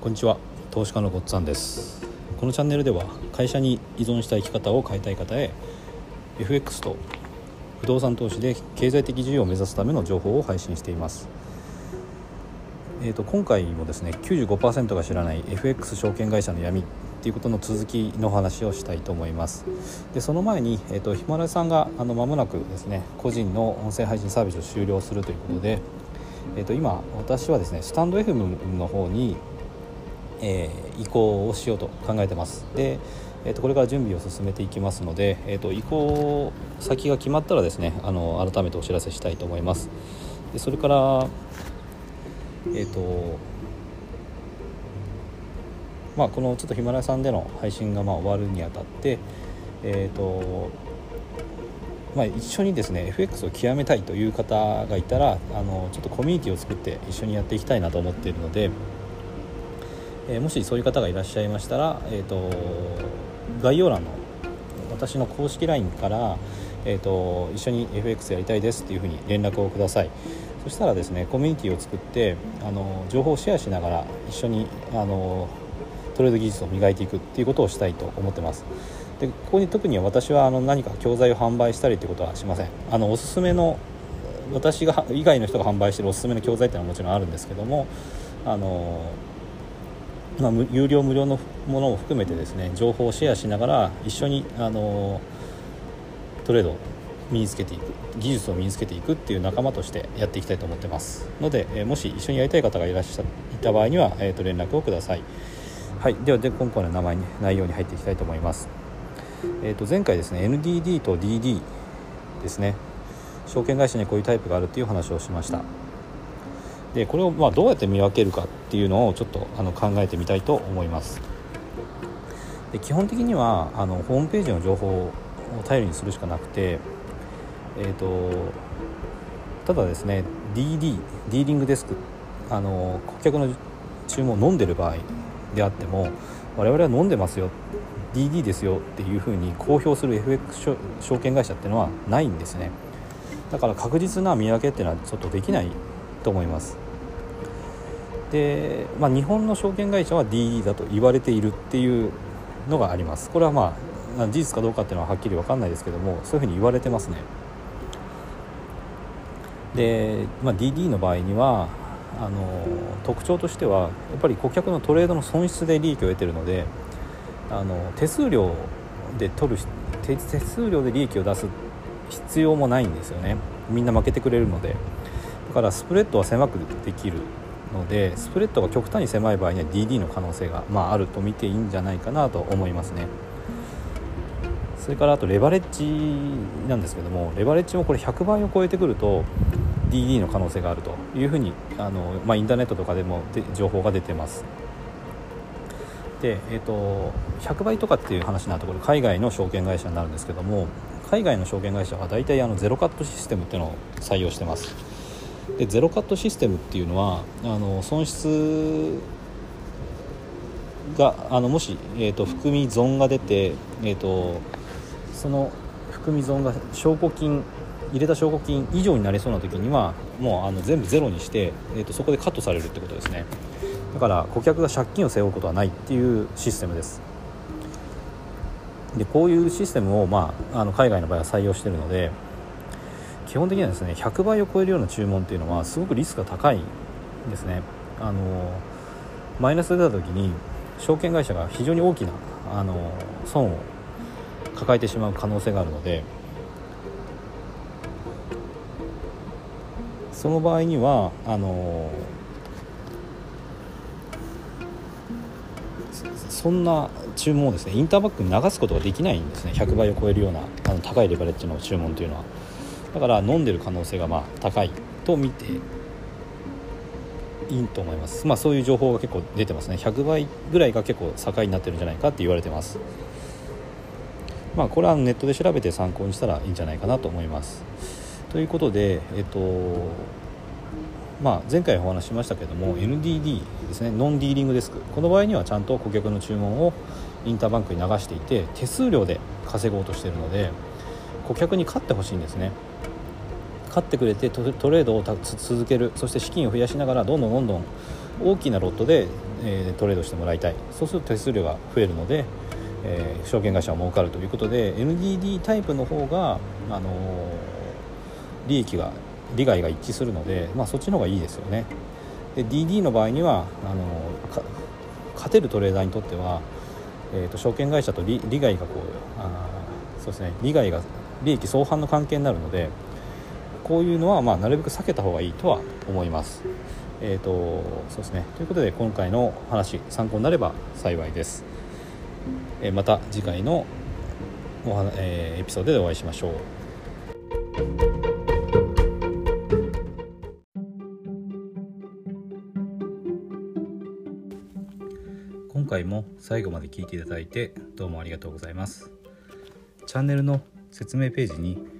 こんにちは。投資家のごっつぁんです。このチャンネルでは会社に依存した生き方を変えたい方へ FX と不動産投資で経済的自由を目指すための情報を配信しています。えーと、今回もですね95%が知らない FX 証券会社の闇っていうことの続きの話をしたいと思います。でその前に、えーと、ヒマラヤさんがあの間もなくですね個人の音声配信サービスを終了するということで、えーと今私はですねスタンド FM の方にえー、移行をしようと考えてます。で、えー、とこれから準備を進めていきますので、えー、と移行先が決まったらですねあの改めてお知らせしたいと思います。でそれからえっ、ー、とまあこのちょっとヒマラヤさんでの配信がまあ終わるにあたってえっ、ー、とまあ、一緒にですね FX を極めたいという方がいたらあのちょっとコミュニティを作って一緒にやっていきたいなと思っているので、えー、もしそういう方がいらっしゃいましたら、えーと、概要欄の私の公式 LINE から、えーと、一緒に FX やりたいですっていうふうに連絡をください。そしたらですねコミュニティを作ってあの情報をシェアしながら一緒にあのトレード技術を磨いていくっていうことをしたいと思ってます。でここに特に私はあの何か教材を販売したりということはしません。あのおすすめの私が以外の人が販売してるおすすめの教材っていうのはもちろんあるんですけどもあのまあ、有料無料のものを含めてですね情報をシェアしながら一緒にあのトレードを身につけていく技術を身につけていくっていう仲間としてやっていきたいと思ってます。ので、えもし一緒にやりたい方がいらっしゃいた場合には、えー、と連絡をください。はい。ではで今回の名前に内容に入っていきたいと思います、えー、と前回ですね NDD と DD ですね。証券会社にこういうタイプがあるっていう話をしました。でこれをまあどうやって見分けるかっていうのをちょっとあの考えてみたいと思います。で基本的にはあのホームページの情報を頼りにするしかなくてえっ、ー、とただですね DD ディーリングデスクあの顧客の注文を飲んでる場合であっても我々は飲んでますよ DD ですよっていうふうに公表する FX 証券会社っていうのはないんですね。だから確実な見分けっていうのはちょっとできないと思います。で、まあ、日本の証券会社は DD だと言われているっていうのがあります。これはまあ事実かどうかっていうのははっきり分かんないですけどもそういうふうに言われてますね。で、まあ、DD の場合にはあの特徴としてはやっぱり顧客のトレードの損失で利益を得てるのであの手数料で取る手数料で利益を出す必要もないんですよね。みんな負けてくれるので。だからスプレッドは狭くできる。のでスプレッドが極端に狭い場合には DD の可能性が、まあ、あると見ていいんじゃないかなと思いますね。それからあとレバレッジなんですけどもレバレッジもこれ100倍を超えてくると DD の可能性があるというふうにあの、まあ、インターネットとかでもで情報が出てます。で、えーと、100倍とかっていう話になるところ海外の証券会社になるんですけども海外の証券会社は大体あのゼロカットシステムっていうのを採用してます。でゼロカットシステムっていうのはあの損失があのもし、えーと、含み損が出て、えーと、その含み損が証拠金入れた証拠金以上になりそうな時にはもうあの全部ゼロにして、えーとそこでカットされるってことですね。だから顧客が借金を背負うことはないっていうシステムです。でこういうシステムを、まあ、あの海外の場合は採用しているので基本的にはですね100倍を超えるような注文っていうのはすごくリスクが高いんですねあのマイナス出た時に証券会社が非常に大きなあの損を抱えてしまう可能性があるのでその場合にはあのそんな注文をですねインターバックに流すことができないんですね100倍を超えるようなあの高いレバレッジの注文というのは。だから飲んでる可能性がまあ高いと見ていいと思います。まあそういう情報が結構出てますね。100倍ぐらいが結構境になってるんじゃないかって言われてます。まあこれはネットで調べて参考にしたらいいんじゃないかなと思います。ということでえっとまあ、前回お話ししましたけども NDD ですね。ノンディーリングデスク。この場合にはちゃんと顧客の注文をインターバンクに流していて手数料で稼ごうとしているので顧客に勝ってほしいんですね。勝ってくれてトレードを続ける。そして資金を増やしながらどんどんどんどん大きなロットで、えー、トレードしてもらいたい。そうすると手数料が増えるので、えー、証券会社は儲かるということで NDD タイプの方が、あの利益が利害が一致するので、まあ、そっちの方がいいですよね。で DD の場合にはあの勝てるトレーダーにとっては、えーと、証券会社と利利害がこうあそうですね利害が利益相反の関係になるのでこういうのはまあなるべく避けた方がいいとは思います。えーとそうですね、ということで今回の話参考になれば幸いです。え、また次回のお、えー、エピソードでお会いしましょう。今回も最後まで聞いていただいてどうもありがとうございます。チャンネルの説明ページに